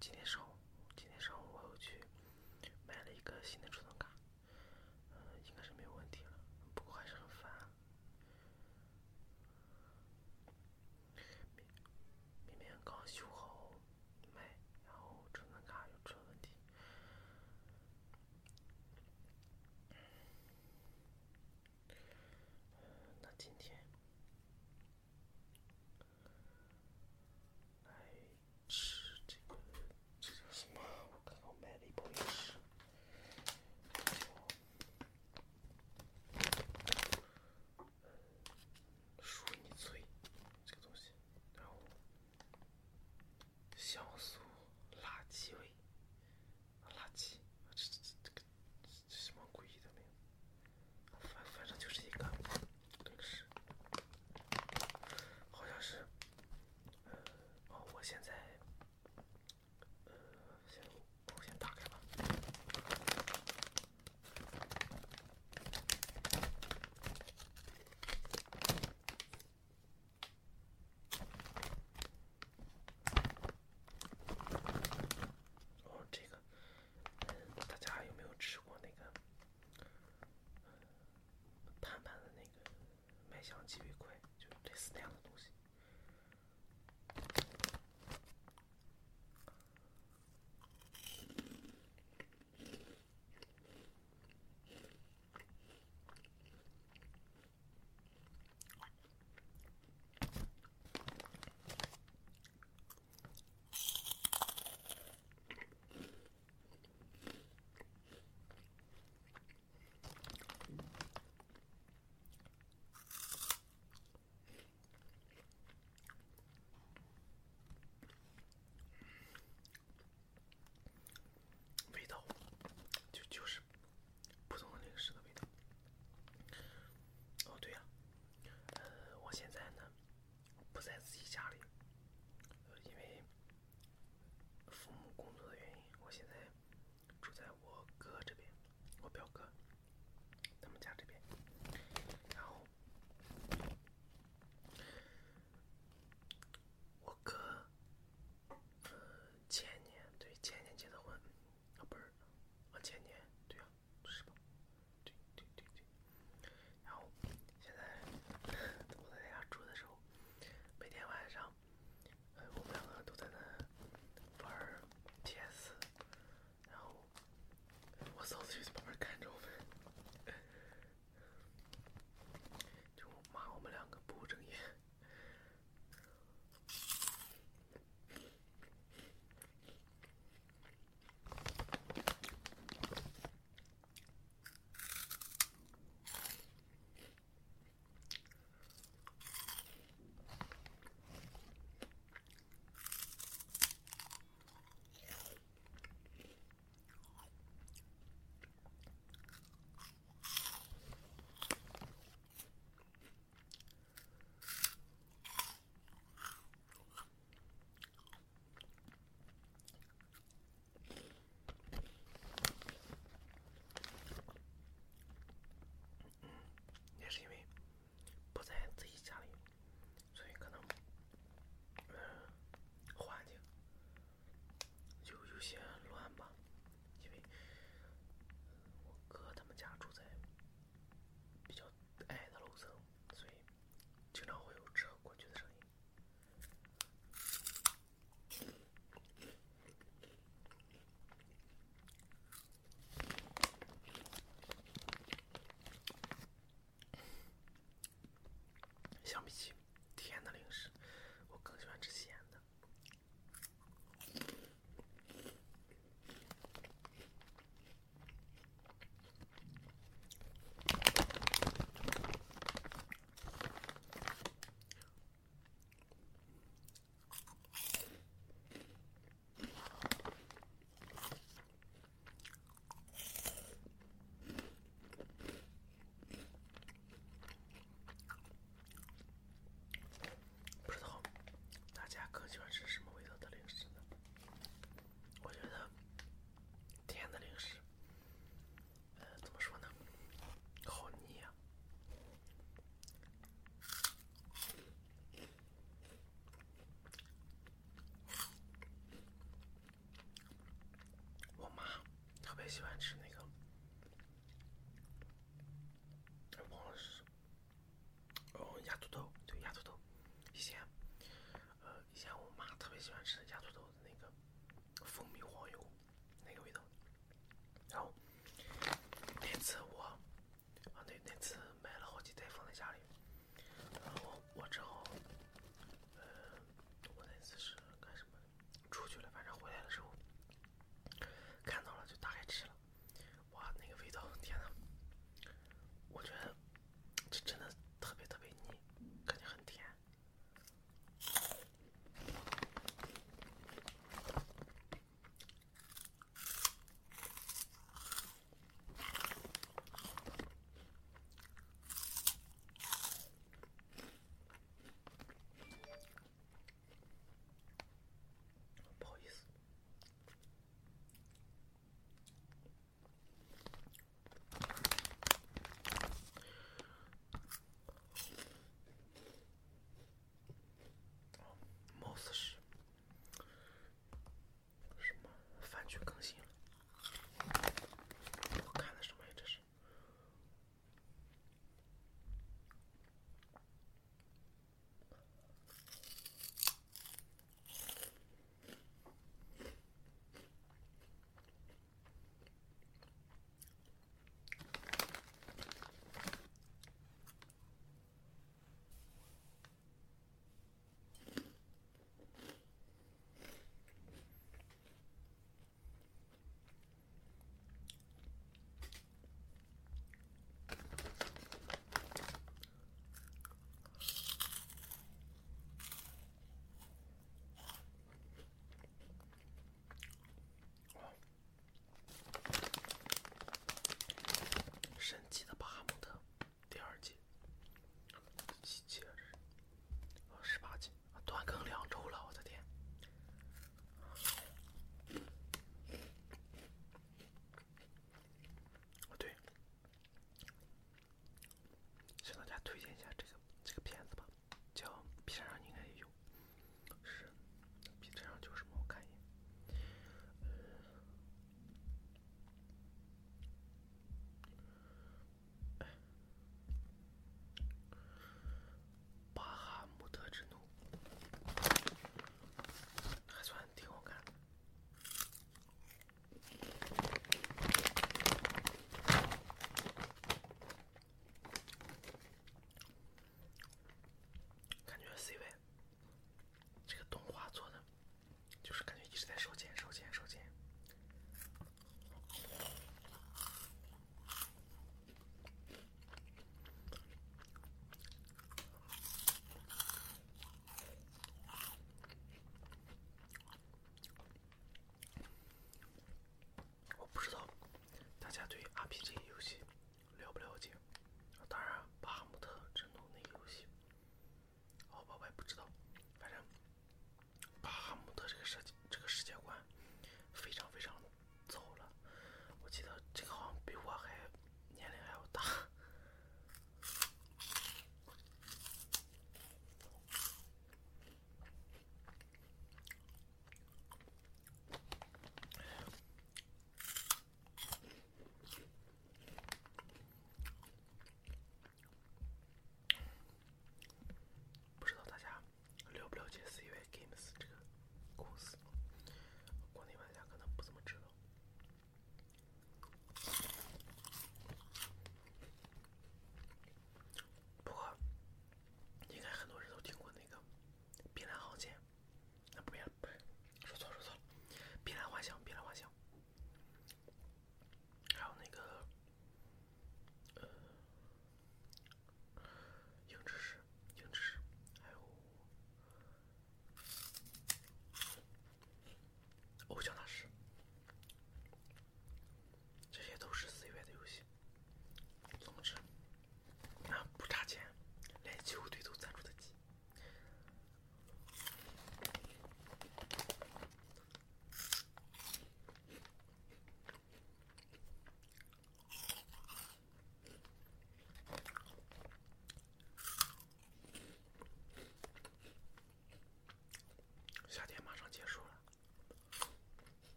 今天上午，servicier. 喜欢吃那个，忘了是，哦，鸭土豆，对，鸭土豆。以前，呃，以前我妈特别喜欢吃鸭土豆的那个蜂蜜黄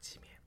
几面。